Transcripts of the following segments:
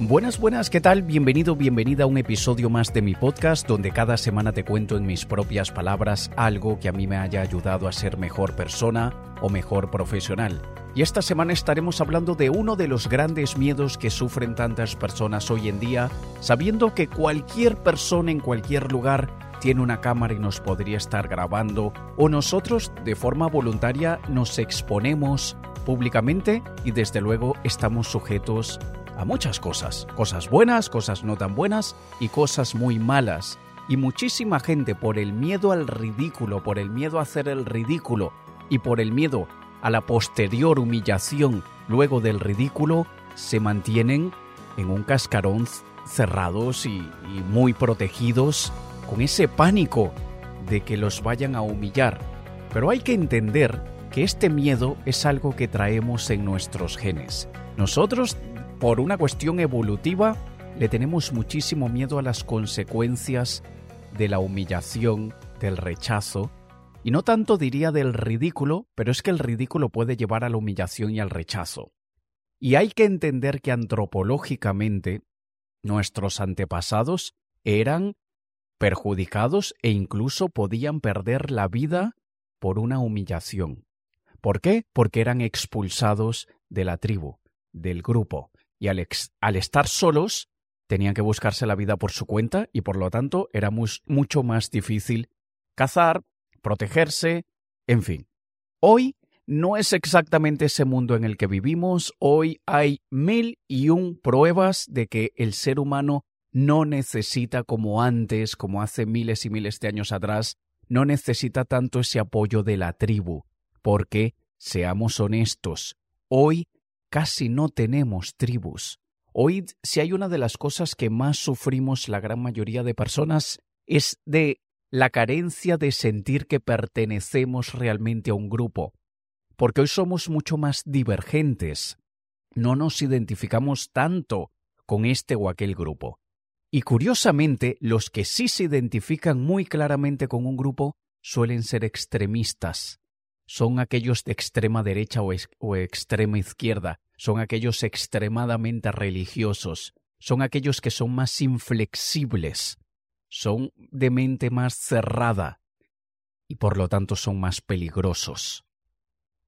Buenas, buenas, ¿qué tal? Bienvenido, bienvenida a un episodio más de mi podcast donde cada semana te cuento en mis propias palabras algo que a mí me haya ayudado a ser mejor persona o mejor profesional. Y esta semana estaremos hablando de uno de los grandes miedos que sufren tantas personas hoy en día, sabiendo que cualquier persona en cualquier lugar tiene una cámara y nos podría estar grabando, o nosotros de forma voluntaria nos exponemos públicamente y desde luego estamos sujetos a muchas cosas, cosas buenas, cosas no tan buenas y cosas muy malas. Y muchísima gente por el miedo al ridículo, por el miedo a hacer el ridículo y por el miedo a la posterior humillación luego del ridículo, se mantienen en un cascarón cerrados y, y muy protegidos con ese pánico de que los vayan a humillar. Pero hay que entender que este miedo es algo que traemos en nuestros genes. Nosotros, por una cuestión evolutiva, le tenemos muchísimo miedo a las consecuencias de la humillación, del rechazo, y no tanto diría del ridículo, pero es que el ridículo puede llevar a la humillación y al rechazo. Y hay que entender que antropológicamente nuestros antepasados eran perjudicados e incluso podían perder la vida por una humillación. ¿Por qué? Porque eran expulsados de la tribu, del grupo, y al, estar solos tenían que buscarse la vida por su cuenta y por lo tanto era mucho más difícil cazar, protegerse, en fin. Hoy no es exactamente ese mundo en el que vivimos, hoy hay mil y un pruebas de que el ser humano no necesita como antes, como hace miles y miles de años atrás, no necesita tanto ese apoyo de la tribu, porque, seamos honestos, hoy casi no tenemos tribus. Hoy, si hay una de las cosas que más sufrimos la gran mayoría de personas, es de la carencia de sentir que pertenecemos realmente a un grupo, porque hoy somos mucho más divergentes, no nos identificamos tanto con este o aquel grupo. Y curiosamente, los que sí se identifican muy claramente con un grupo suelen ser extremistas. Son aquellos de extrema derecha o, extrema izquierda, son aquellos extremadamente religiosos, son aquellos que son más inflexibles, son de mente más cerrada y por lo tanto son más peligrosos.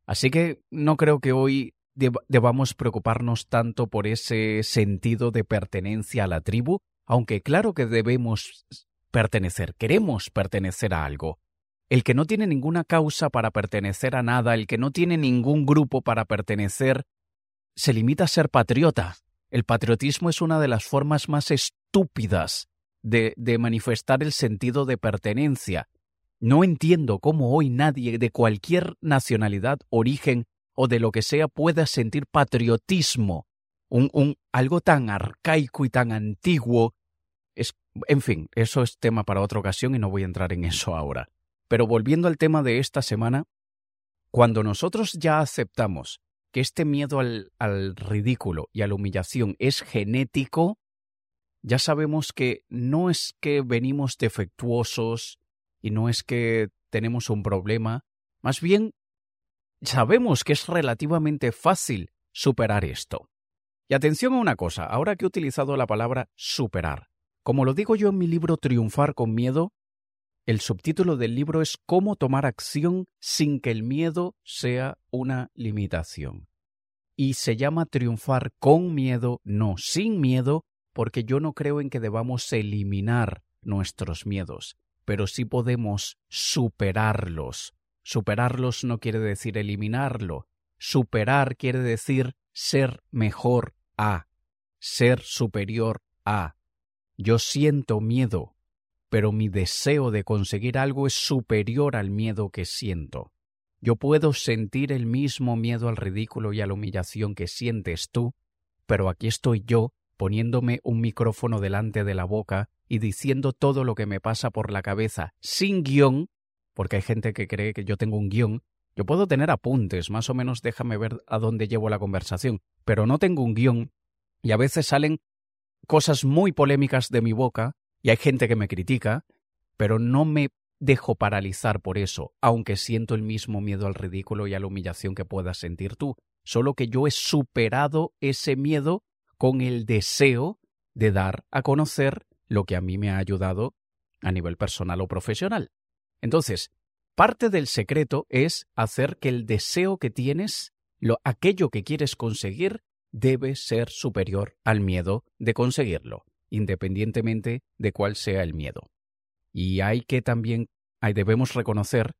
Así que no creo que hoy debamos preocuparnos tanto por ese sentido de pertenencia a la tribu, aunque claro que debemos pertenecer, queremos pertenecer a algo. El que no tiene ninguna causa para pertenecer a nada, el que no tiene ningún grupo para pertenecer, se limita a ser patriota. El patriotismo es una de las formas más estúpidas de, manifestar el sentido de pertenencia. No entiendo cómo hoy nadie de cualquier nacionalidad, origen o de lo que sea pueda sentir patriotismo, un, un, algo tan arcaico y tan antiguo en fin, eso es tema para otra ocasión y no voy a entrar en eso ahora. Pero volviendo al tema de esta semana, cuando nosotros ya aceptamos que este miedo al, al ridículo y a la humillación es genético, ya sabemos que no es que venimos defectuosos y no es que tenemos un problema, más bien sabemos que es relativamente fácil superar esto. Y atención a una cosa, ahora que he utilizado la palabra superar, como lo digo yo en mi libro Triunfar con Miedo, el subtítulo del libro es Cómo tomar acción sin que el miedo sea una limitación. Y se llama Triunfar con miedo, no sin miedo, porque yo no creo en que debamos eliminar nuestros miedos, pero sí podemos superarlos. Superarlos no quiere decir eliminarlo. Superar quiere decir ser mejor a, ser superior a. Yo siento miedo, pero mi deseo de conseguir algo es superior al miedo que siento. Yo puedo sentir el mismo miedo al ridículo y a la humillación que sientes tú, pero aquí estoy yo poniéndome un micrófono delante de la boca y diciendo todo lo que me pasa por la cabeza sin guion, porque hay gente que cree que yo tengo un guion. Yo puedo tener apuntes, más o menos déjame ver a dónde llevo la conversación, pero no tengo un guion Y a veces salen cosas muy polémicas de mi boca y hay gente que me critica, pero no me dejo paralizar por eso, aunque siento el mismo miedo al ridículo y a la humillación que puedas sentir tú. Solo que yo he superado ese miedo con el deseo de dar a conocer lo que a mí me ha ayudado a nivel personal o profesional. Entonces, parte del secreto es hacer que el deseo que tienes, lo, aquello que quieres conseguir, debe ser superior al miedo de conseguirlo, independientemente de cuál sea el miedo. Y hay que también, debemos reconocer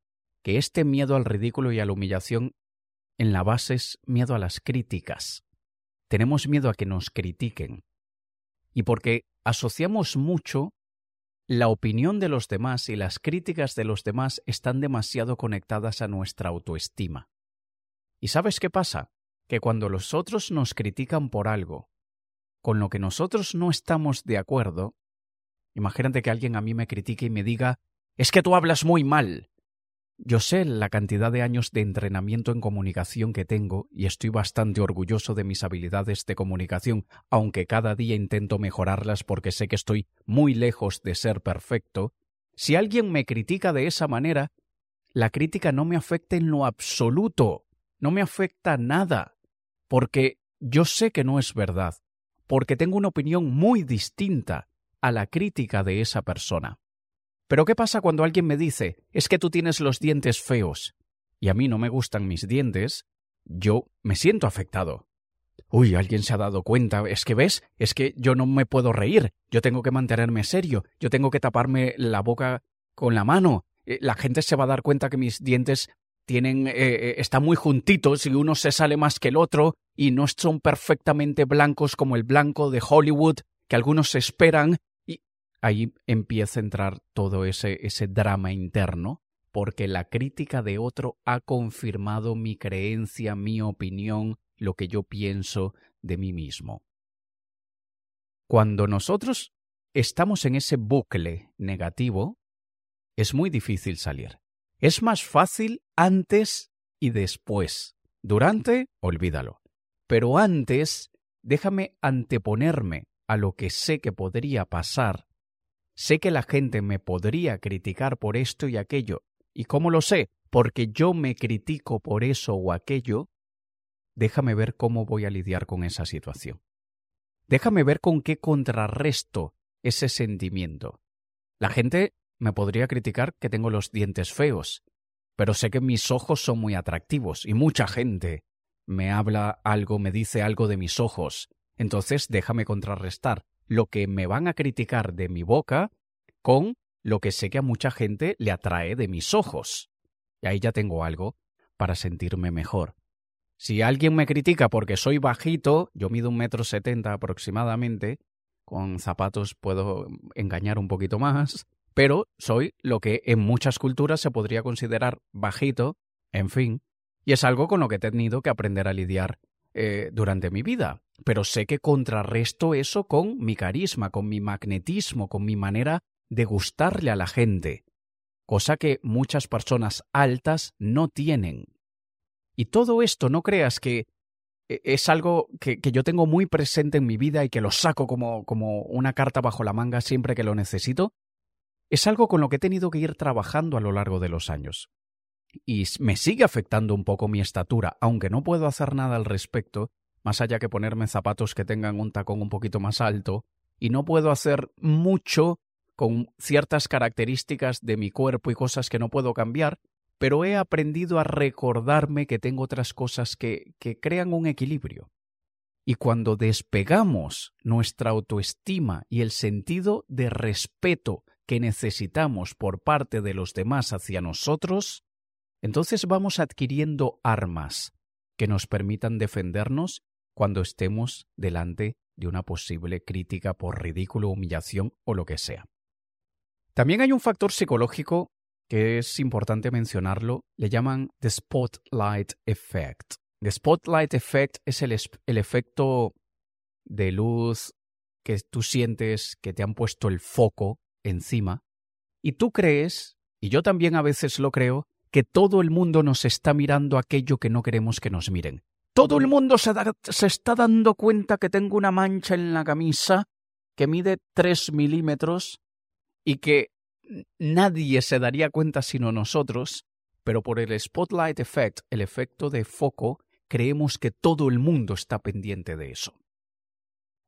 que este miedo al ridículo y a la humillación en la base es miedo a las críticas. Tenemos miedo a que nos critiquen. Y porque asociamos mucho la opinión de los demás y las críticas de los demás están demasiado conectadas a nuestra autoestima. ¿Y sabes qué pasa? Que cuando los otros nos critican por algo, con lo que nosotros no estamos de acuerdo, imagínate que alguien a mí me critique y me diga, es que tú hablas muy mal, yo sé la cantidad de años de entrenamiento en comunicación que tengo y estoy bastante orgulloso de mis habilidades de comunicación, aunque cada día intento mejorarlas porque sé que estoy muy lejos de ser perfecto. Si alguien me critica de esa manera, la crítica no me afecta en lo absoluto, no me afecta nada, porque yo sé que no es verdad, porque tengo una opinión muy distinta a la crítica de esa persona. Pero ¿qué pasa cuando alguien me dice, es que tú tienes los dientes feos y a mí no me gustan mis dientes? Yo me siento afectado. Uy, alguien se ha dado cuenta, es que ves, es que yo no me puedo reír, yo tengo que mantenerme serio, yo tengo que taparme la boca con la mano, eh, la gente se va a dar cuenta que mis dientes tienen eh, eh, están muy juntitos y uno se sale más que el otro y no son perfectamente blancos como el blanco de Hollywood que algunos esperan ahí empieza a entrar todo ese, ese drama interno, porque la crítica de otro ha confirmado mi creencia, mi opinión, lo que yo pienso de mí mismo. Cuando nosotros estamos en ese bucle negativo, es muy difícil salir. Es más fácil antes y después. Durante, olvídalo. Pero antes, déjame anteponerme a lo que sé que podría pasar Sé que la gente me podría criticar por esto y aquello. ¿Y cómo lo sé? Porque yo me critico por eso o aquello. Déjame ver cómo voy a lidiar con esa situación. Déjame ver con qué contrarresto ese sentimiento. La gente me podría criticar que tengo los dientes feos, pero sé que mis ojos son muy atractivos y mucha gente me habla algo, me dice algo de mis ojos. Entonces déjame contrarrestar lo que me van a criticar de mi boca con lo que sé que a mucha gente le atrae de mis ojos. Y ahí ya tengo algo para sentirme mejor. Si alguien me critica porque soy bajito, yo mido un metro setenta aproximadamente, con zapatos puedo engañar un poquito más, pero soy lo que en muchas culturas se podría considerar bajito, en fin, y es algo con lo que he tenido que aprender a lidiar eh, durante mi vida, pero sé que contrarresto eso con mi carisma, con mi magnetismo, con mi manera de gustarle a la gente, cosa que muchas personas altas no tienen. Y todo esto no creas que eh, es algo que, que, yo tengo muy presente en mi vida y que lo saco como, como una carta bajo la manga siempre que lo necesito, es algo con lo que he tenido que ir trabajando a lo largo de los años y me sigue afectando un poco mi estatura, aunque no puedo hacer nada al respecto, más allá que ponerme zapatos que tengan un tacón un poquito más alto, y no puedo hacer mucho con ciertas características de mi cuerpo y cosas que no puedo cambiar, pero he aprendido a recordarme que tengo otras cosas que, que crean un equilibrio. Y cuando despegamos nuestra autoestima y el sentido de respeto que necesitamos por parte de los demás hacia nosotros, entonces vamos adquiriendo armas que nos permitan defendernos cuando estemos delante de una posible crítica por ridículo, humillación o lo que sea. También hay un factor psicológico que es importante mencionarlo, le llaman the spotlight effect. The spotlight effect es el, el efecto de luz que tú sientes que te han puesto el foco encima y tú crees, y yo también a veces lo creo, que todo el mundo nos está mirando aquello que no queremos que nos miren. todo el mundo se, está dando cuenta que tengo una mancha en la camisa que mide tres milímetros y que nadie se daría cuenta sino nosotros, pero por el spotlight effect, el efecto de foco, creemos que todo el mundo está pendiente de eso.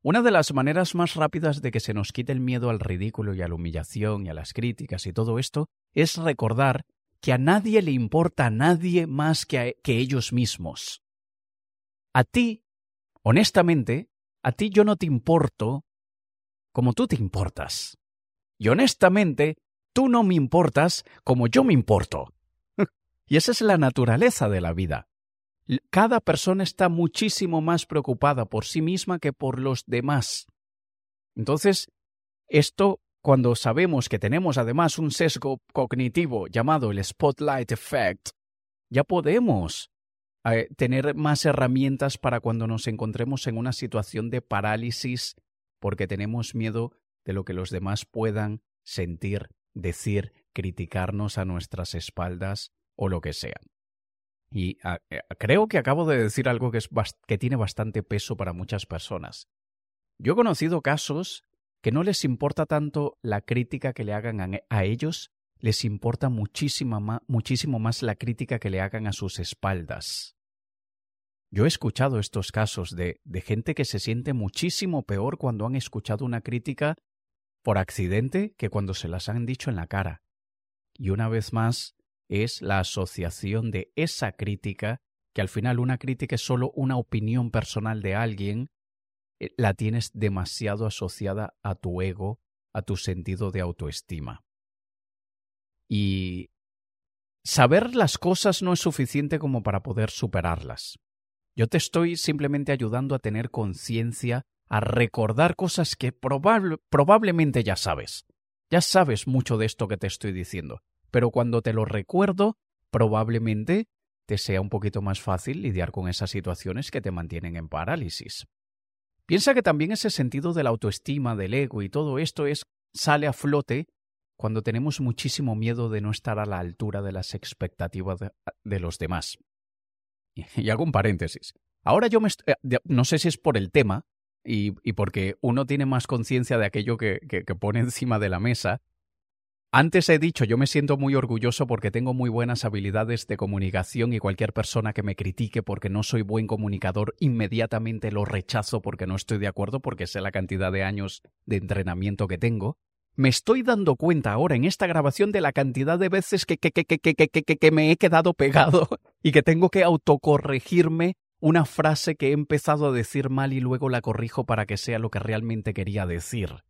Una de las maneras más rápidas de que se nos quite el miedo al ridículo y a la humillación y a las críticas y todo esto es recordar que a nadie le importa a nadie más que, que ellos mismos. A ti, honestamente, a ti yo no te importo como tú te importas. Y honestamente, tú no me importas como yo me importo. y esa es la naturaleza de la vida. Cada persona está muchísimo más preocupada por sí misma que por los demás. Entonces, esto, cuando sabemos que tenemos además un sesgo cognitivo llamado el spotlight effect, ya podemos eh, tener más herramientas para cuando nos encontremos en una situación de parálisis porque tenemos miedo de lo que los demás puedan sentir, decir, criticarnos a nuestras espaldas o lo que sea. Y ah, eh, creo que acabo de decir algo que, es que tiene bastante peso para muchas personas. Yo he conocido casos que no les importa tanto la crítica que le hagan a, ellos, les importa muchísimo más la crítica que le hagan a sus espaldas. Yo he escuchado estos casos de, de gente que se siente muchísimo peor cuando han escuchado una crítica por accidente que cuando se las han dicho en la cara. Y una vez más, es la asociación de esa crítica, que al final una crítica es solo una opinión personal de alguien, la tienes demasiado asociada a tu ego, a tu sentido de autoestima. Y saber las cosas no es suficiente como para poder superarlas. Yo te estoy simplemente ayudando a tener conciencia, a recordar cosas que probablemente ya sabes. Ya sabes mucho de esto que te estoy diciendo, pero cuando te lo recuerdo, probablemente te sea un poquito más fácil lidiar con esas situaciones que te mantienen en parálisis. Piensa que también ese sentido de la autoestima, del ego y todo esto es sale a flote cuando tenemos muchísimo miedo de no estar a la altura de las expectativas de, los demás. Y, hago un paréntesis. Ahora yo me eh, no sé si es por el tema y, porque uno tiene más conciencia de aquello que pone encima de la mesa, antes he dicho, yo me siento muy orgulloso porque tengo muy buenas habilidades de comunicación y cualquier persona que me critique porque no soy buen comunicador, inmediatamente lo rechazo porque no estoy de acuerdo porque sé la cantidad de años de entrenamiento que tengo. Me estoy dando cuenta ahora en esta grabación de la cantidad de veces que, que, que, que, que, me he quedado pegado y que tengo que autocorregirme una frase que he empezado a decir mal y luego la corrijo para que sea lo que realmente quería decir.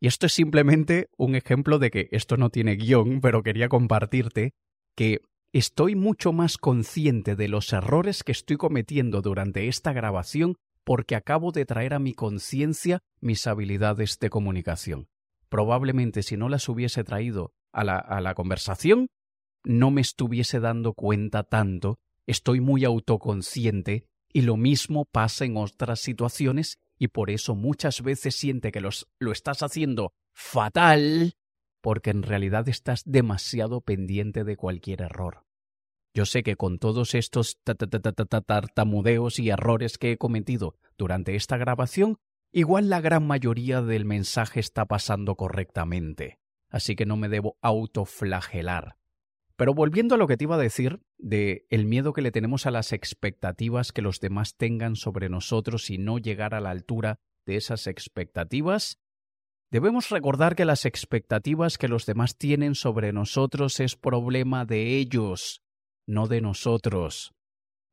Y esto es simplemente un ejemplo de que esto no tiene guion, pero quería compartirte que estoy mucho más consciente de los errores que estoy cometiendo durante esta grabación porque acabo de traer a mi conciencia mis habilidades de comunicación. Probablemente si no las hubiese traído a la, a la conversación, no me estuviese dando cuenta tanto, estoy muy autoconsciente y lo mismo pasa en otras situaciones y por eso muchas veces siente que los, lo estás haciendo fatal porque en realidad estás demasiado pendiente de cualquier error. Yo sé que con todos estos tartamudeos y errores que he cometido durante esta grabación, igual la gran mayoría del mensaje está pasando correctamente, así que no me debo autoflagelar. Pero volviendo a lo que te iba a decir de el miedo que le tenemos a las expectativas que los demás tengan sobre nosotros y no llegar a la altura de esas expectativas, debemos recordar que las expectativas que los demás tienen sobre nosotros es problema de ellos, no de nosotros.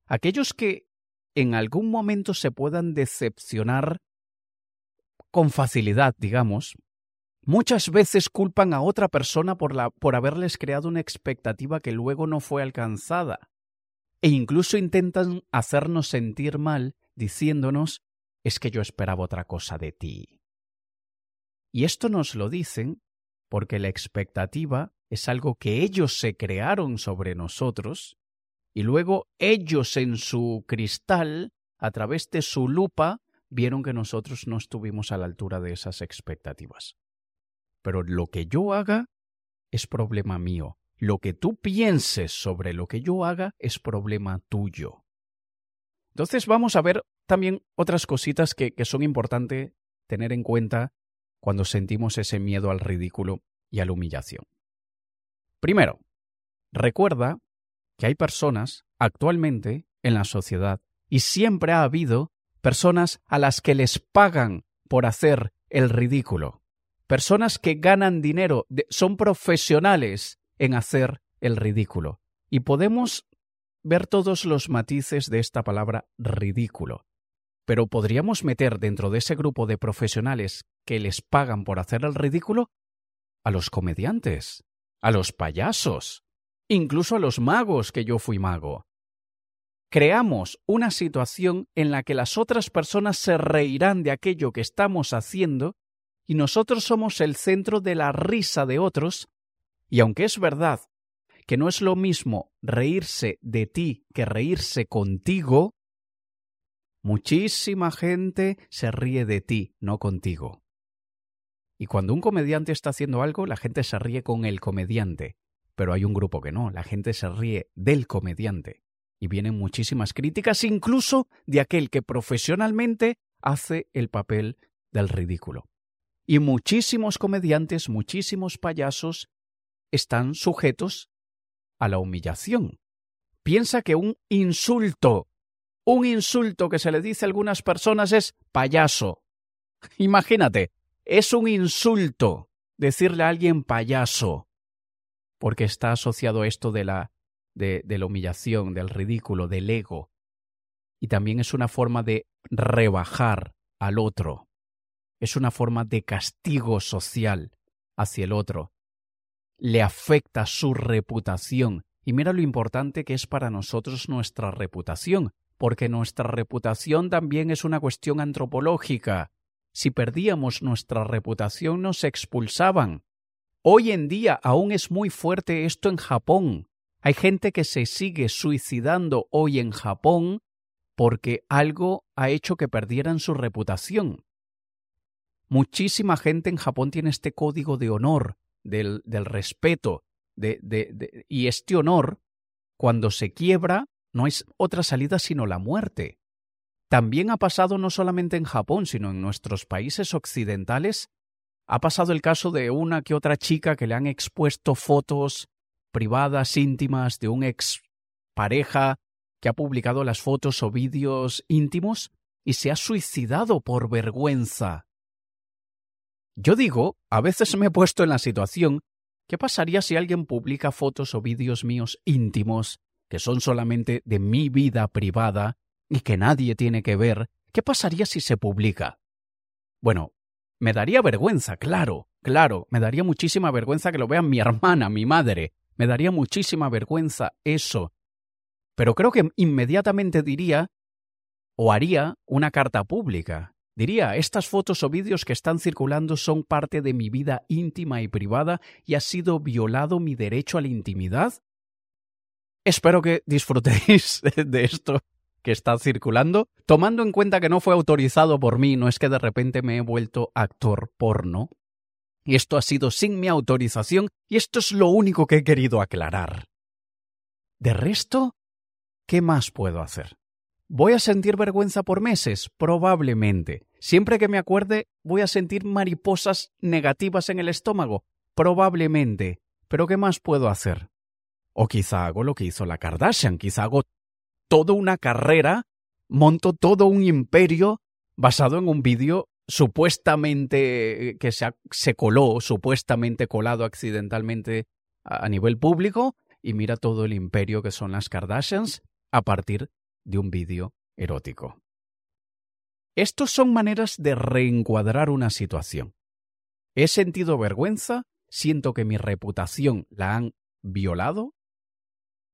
Aquellos que en algún momento se puedan decepcionar con facilidad, digamos, Muchas veces culpan a otra persona por, la, por haberles creado una expectativa que luego no fue alcanzada. E incluso intentan hacernos sentir mal diciéndonos es que yo esperaba otra cosa de ti. Y esto nos lo dicen porque la expectativa es algo que ellos se crearon sobre nosotros y luego ellos en su cristal, a través de su lupa, vieron que nosotros no estuvimos a la altura de esas expectativas. Pero lo que yo haga es problema mío. Lo que tú pienses sobre lo que yo haga es problema tuyo. Entonces vamos a ver también otras cositas que, que son importantes tener en cuenta cuando sentimos ese miedo al ridículo y a la humillación. Primero, recuerda que hay personas actualmente en la sociedad y siempre ha habido personas a las que les pagan por hacer el ridículo. Personas que ganan dinero, son profesionales en hacer el ridículo. Y podemos ver todos los matices de esta palabra ridículo. Pero podríamos meter dentro de ese grupo de profesionales que les pagan por hacer el ridículo a los comediantes, a los payasos, incluso a los magos que yo fui mago. Creamos una situación en la que las otras personas se reirán de aquello que estamos haciendo y nosotros somos el centro de la risa de otros, y aunque es verdad que no es lo mismo reírse de ti que reírse contigo, muchísima gente se ríe de ti, no contigo. Y cuando un comediante está haciendo algo, la gente se ríe con el comediante, pero hay un grupo que no, la gente se ríe del comediante. Y vienen muchísimas críticas, incluso de aquel que profesionalmente hace el papel del ridículo. Y muchísimos comediantes, muchísimos payasos están sujetos a la humillación. Piensa que un insulto, un insulto que se le dice a algunas personas es payaso. Imagínate, es un insulto decirle a alguien payaso, porque está asociado a esto de la, de, de la humillación, del ridículo, del ego. Y también es una forma de rebajar al otro es una forma de castigo social hacia el otro. Le afecta su reputación. Y mira lo importante que es para nosotros nuestra reputación, porque nuestra reputación también es una cuestión antropológica. Si perdíamos nuestra reputación nos expulsaban. Hoy en día aún es muy fuerte esto en Japón. Hay gente que se sigue suicidando hoy en Japón porque algo ha hecho que perdieran su reputación. Muchísima gente en Japón tiene este código de honor, del, respeto, de, y este honor, cuando se quiebra, no es otra salida sino la muerte. También ha pasado no solamente en Japón, sino en nuestros países occidentales. Ha pasado el caso de una que otra chica que le han expuesto fotos privadas, íntimas, de un ex pareja que ha publicado las fotos o vídeos íntimos y se ha suicidado por vergüenza. Yo digo, a veces me he puesto en la situación, ¿qué pasaría si alguien publica fotos o vídeos míos íntimos, que son solamente de mi vida privada y que nadie tiene que ver? ¿Qué pasaría si se publica? Bueno, me daría vergüenza, claro, claro, me daría muchísima vergüenza que lo vean mi hermana, mi madre, me daría muchísima vergüenza eso. Pero creo que inmediatamente diría o haría una carta pública Diría, estas fotos o vídeos que están circulando son parte de mi vida íntima y privada y ha sido violado mi derecho a la intimidad. Espero que disfrutéis de esto que está circulando, tomando en cuenta que no fue autorizado por mí, no es que de repente me he vuelto actor porno. Esto ha sido sin mi autorización y esto es lo único que he querido aclarar. De resto, ¿qué más puedo hacer? ¿Voy a sentir vergüenza por meses? Probablemente. Siempre que me acuerde, ¿voy a sentir mariposas negativas en el estómago? Probablemente. Pero ¿qué más puedo hacer? O quizá hago lo que hizo la Kardashian, quizá hago toda una carrera, monto todo un imperio basado en un vídeo supuestamente eh, que se, se coló, supuestamente colado accidentalmente a nivel público, y mira todo el imperio que son las Kardashians a partir de un vídeo erótico. Estos son maneras de reencuadrar una situación. He sentido vergüenza, siento que mi reputación la han violado.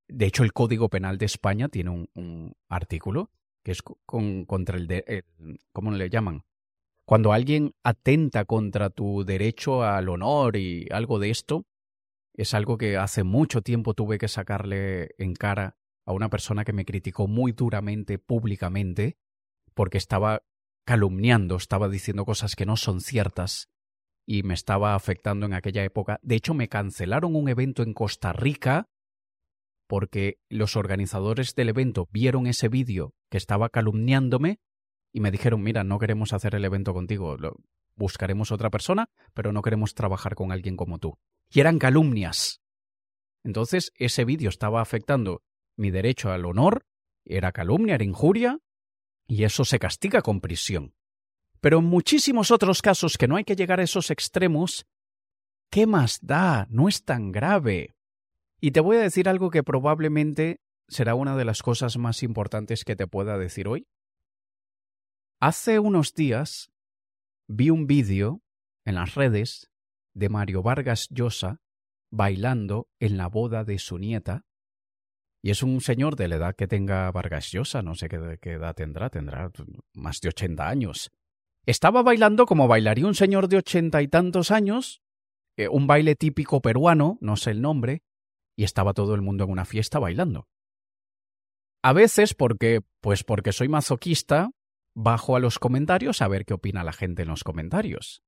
De hecho, el Código Penal de España tiene un, artículo que es contra el, de, ¿cómo le llaman? Cuando alguien atenta contra tu derecho al honor y algo de esto, es algo que hace mucho tiempo tuve que sacarle en cara a una persona que me criticó muy duramente públicamente porque estaba calumniando, estaba diciendo cosas que no son ciertas y me estaba afectando en aquella época. De hecho, me cancelaron un evento en Costa Rica porque los organizadores del evento vieron ese vídeo que estaba calumniándome y me dijeron, mira, no queremos hacer el evento contigo, buscaremos otra persona, pero no queremos trabajar con alguien como tú. Y eran calumnias. Entonces, ese vídeo estaba afectando mi derecho al honor, era calumnia, era injuria, y eso se castiga con prisión. Pero en muchísimos otros casos que no hay que llegar a esos extremos, ¿qué más da? No es tan grave. Y te voy a decir algo que probablemente será una de las cosas más importantes que te pueda decir hoy. Hace unos días vi un vídeo en las redes de Mario Vargas Llosa bailando en la boda de su nieta. Y es un señor de la edad que tenga Vargas Llosa, no sé qué, edad tendrá, tendrá más de ochenta años. Estaba bailando como bailaría un señor de ochenta y tantos años, eh, un baile típico peruano, no sé el nombre, y estaba todo el mundo en una fiesta bailando. A veces porque, pues porque soy mazoquista, bajo a los comentarios a ver qué opina la gente en los comentarios.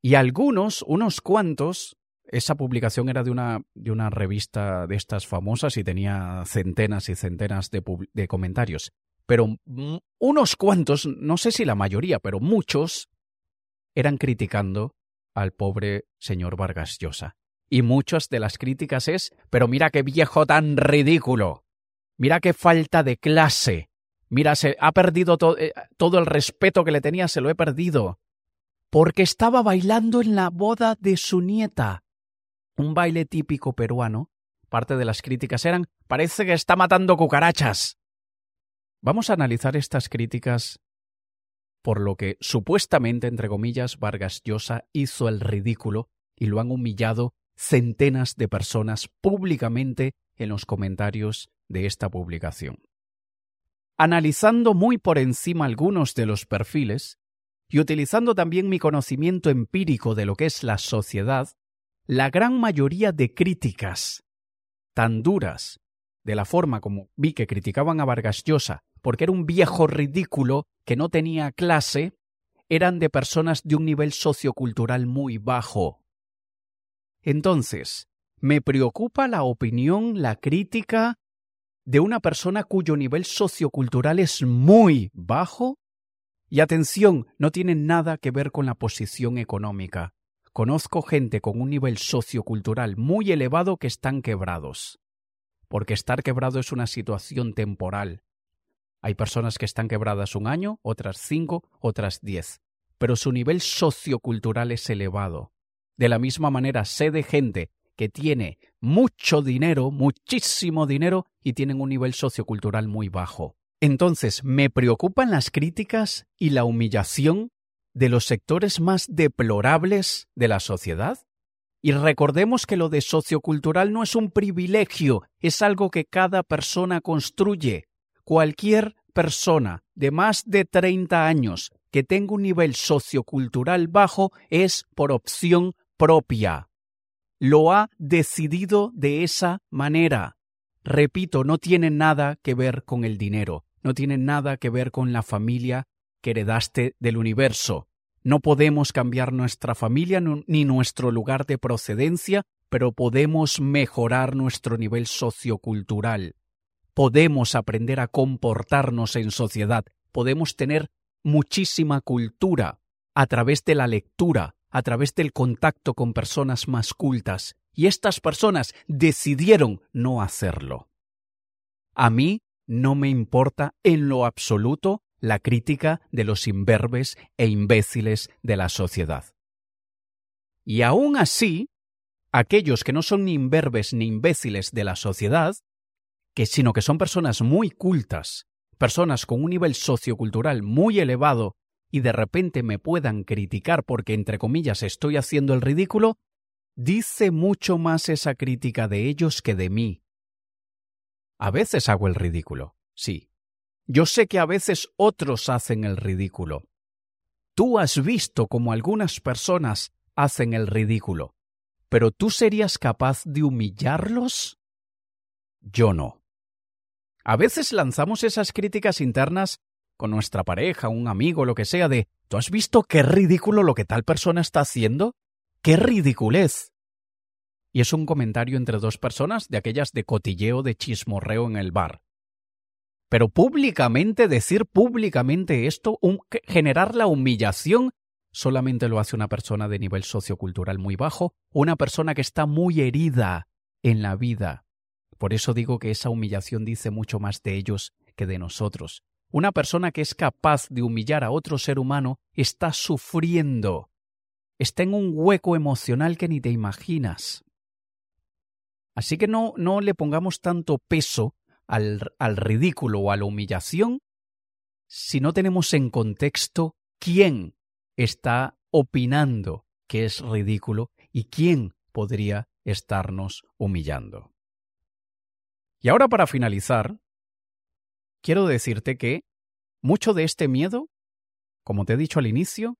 Y algunos, unos cuantos, esa publicación era de una, de una revista de estas famosas y tenía centenas y centenas de, comentarios. Pero unos cuantos, no sé si la mayoría, pero muchos, eran criticando al pobre señor Vargas Llosa. Y muchas de las críticas es, pero mira qué viejo tan ridículo. Mira qué falta de clase. Mira, se ha perdido eh, todo el respeto que le tenía, se lo he perdido. Porque estaba bailando en la boda de su nieta. Un baile típico peruano. Parte de las críticas eran, parece que está matando cucarachas. Vamos a analizar estas críticas por lo que supuestamente, entre comillas, Vargas Llosa hizo el ridículo y lo han humillado centenas de personas públicamente en los comentarios de esta publicación analizando muy por encima algunos de los perfiles y utilizando también mi conocimiento empírico de lo que es la sociedad, la gran mayoría de críticas tan duras, de la forma como vi que criticaban a Vargas Llosa, porque era un viejo ridículo que no tenía clase, eran de personas de un nivel sociocultural muy bajo. Entonces, me preocupa la opinión, la crítica de una persona cuyo nivel sociocultural es muy bajo? Y atención, no tiene nada que ver con la posición económica. Conozco gente con un nivel sociocultural muy elevado que están quebrados. Porque estar quebrado es una situación temporal. Hay personas que están quebradas un año, otras cinco, otras diez. Pero su nivel sociocultural es elevado. De la misma manera sé de gente que tiene mucho dinero, muchísimo dinero, y tienen un nivel sociocultural muy bajo. Entonces, me preocupan las críticas y la humillación de los sectores más deplorables de la sociedad. Y recordemos que lo de sociocultural no es un privilegio, es algo que cada persona construye. Cualquier persona de más de 30 años que tenga un nivel sociocultural bajo es por opción propia lo ha decidido de esa manera. Repito, no tiene nada que ver con el dinero, no tiene nada que ver con la familia que heredaste del universo. No podemos cambiar nuestra familia ni nuestro lugar de procedencia, pero podemos mejorar nuestro nivel sociocultural. Podemos aprender a comportarnos en sociedad, podemos tener muchísima cultura a través de la lectura, a través del contacto con personas más cultas, y estas personas decidieron no hacerlo. A mí no me importa en lo absoluto la crítica de los imberbes e imbéciles de la sociedad. Y aún así, aquellos que no son ni imberbes ni imbéciles de la sociedad, que sino que son personas muy cultas, personas con un nivel sociocultural muy elevado y de repente me puedan criticar porque, entre comillas, estoy haciendo el ridículo, dice mucho más esa crítica de ellos que de mí. A veces hago el ridículo, sí. Yo sé que a veces otros hacen el ridículo. Tú has visto cómo algunas personas hacen el ridículo, pero ¿tú serías capaz de humillarlos? Yo no. A veces lanzamos esas críticas internas con nuestra pareja, un amigo, lo que sea, de ¿tú has visto qué ridículo lo que tal persona está haciendo? ¡Qué ridiculez! Y es un comentario entre dos personas de aquellas de cotilleo de chismorreo en el bar. Pero públicamente, decir públicamente esto, generar la humillación, solamente lo hace una persona de nivel sociocultural muy bajo, una persona que está muy herida en la vida. Por eso digo que esa humillación dice mucho más de ellos que de nosotros. Una persona que es capaz de humillar a otro ser humano está sufriendo, está en un hueco emocional que ni te imaginas. Así que no, no le pongamos tanto peso al, al ridículo o a la humillación si no tenemos en contexto quién está opinando que es ridículo y quién podría estarnos humillando. Y ahora para finalizar, quiero decirte que mucho de este miedo, como te he dicho al inicio,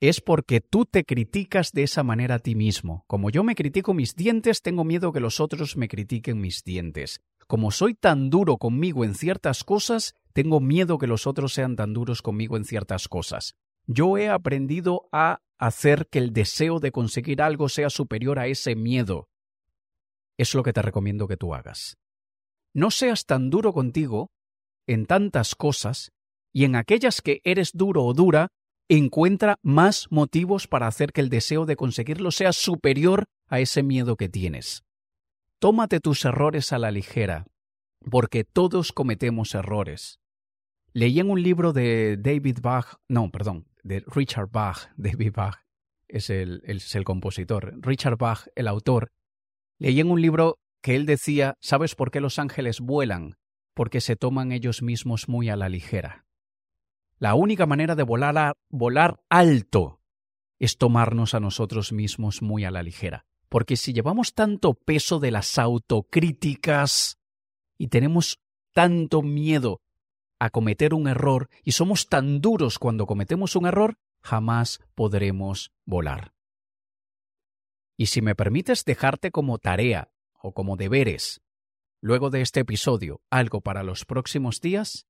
es porque tú te criticas de esa manera a ti mismo. Como yo me critico mis dientes, tengo miedo que los otros me critiquen mis dientes. Como soy tan duro conmigo en ciertas cosas, tengo miedo que los otros sean tan duros conmigo en ciertas cosas. Yo he aprendido a hacer que el deseo de conseguir algo sea superior a ese miedo. Es lo que te recomiendo que tú hagas. No seas tan duro contigo en tantas cosas y en aquellas que eres duro o dura, encuentra más motivos para hacer que el deseo de conseguirlo sea superior a ese miedo que tienes. Tómate tus errores a la ligera, porque todos cometemos errores. Leí en un libro de David Bach, no, perdón, de Richard Bach, David Bach es el, compositor, Richard Bach, el autor, leí en un libro que él decía, ¿sabes por qué los ángeles vuelan? porque se toman ellos mismos muy a la ligera. La única manera de volar alto es tomarnos a nosotros mismos muy a la ligera. Porque si llevamos tanto peso de las autocríticas y tenemos tanto miedo a cometer un error y somos tan duros cuando cometemos un error, jamás podremos volar. Y si me permites dejarte como tarea o como deberes luego de este episodio algo para los próximos días,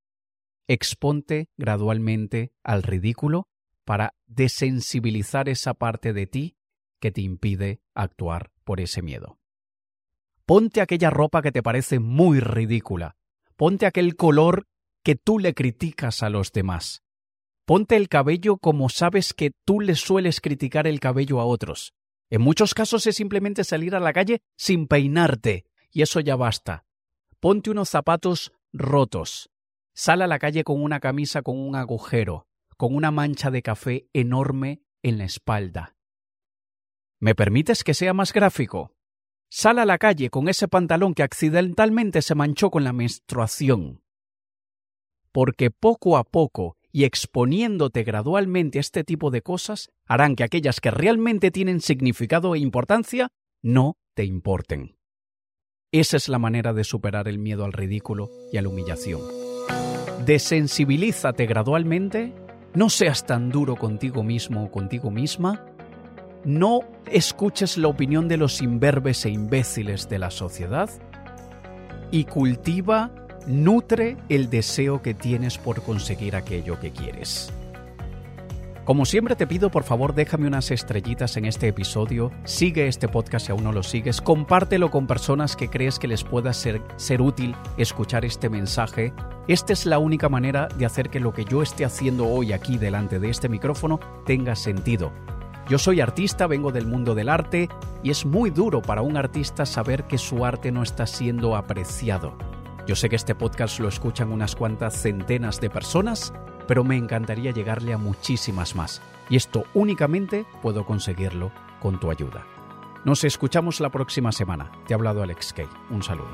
exponte gradualmente al ridículo para desensibilizar esa parte de ti que te impide actuar por ese miedo. Ponte aquella ropa que te parece muy ridícula. Ponte aquel color que tú le criticas a los demás. Ponte el cabello como sabes que tú le sueles criticar el cabello a otros. En muchos casos es simplemente salir a la calle sin peinarte, y eso ya basta. Ponte unos zapatos rotos. Sal a la calle con una camisa con un agujero, con una mancha de café enorme en la espalda. ¿Me permites que sea más gráfico? Sal a la calle con ese pantalón que accidentalmente se manchó con la menstruación. Porque poco a poco y exponiéndote gradualmente a este tipo de cosas harán que aquellas que realmente tienen significado e importancia no te importen. Esa es la manera de superar el miedo al ridículo y a la humillación. Desensibilízate gradualmente, no seas tan duro contigo mismo o contigo misma, no escuches la opinión de los imberbes e imbéciles de la sociedad y cultiva, nutre el deseo que tienes por conseguir aquello que quieres. Como siempre te pido, por favor, déjame unas estrellitas en este episodio, sigue este podcast si aún no lo sigues, compártelo con personas que crees que les pueda ser, ser útil escuchar este mensaje. Esta es la única manera de hacer que lo que yo esté haciendo hoy aquí delante de este micrófono tenga sentido. Yo soy artista, vengo del mundo del arte y es muy duro para un artista saber que su arte no está siendo apreciado. Yo sé que este podcast lo escuchan unas cuantas centenas de personas pero me encantaría llegarle a muchísimas más. Y esto únicamente puedo conseguirlo con tu ayuda. Nos escuchamos la próxima semana. Te ha hablado Alex Kay. Un saludo.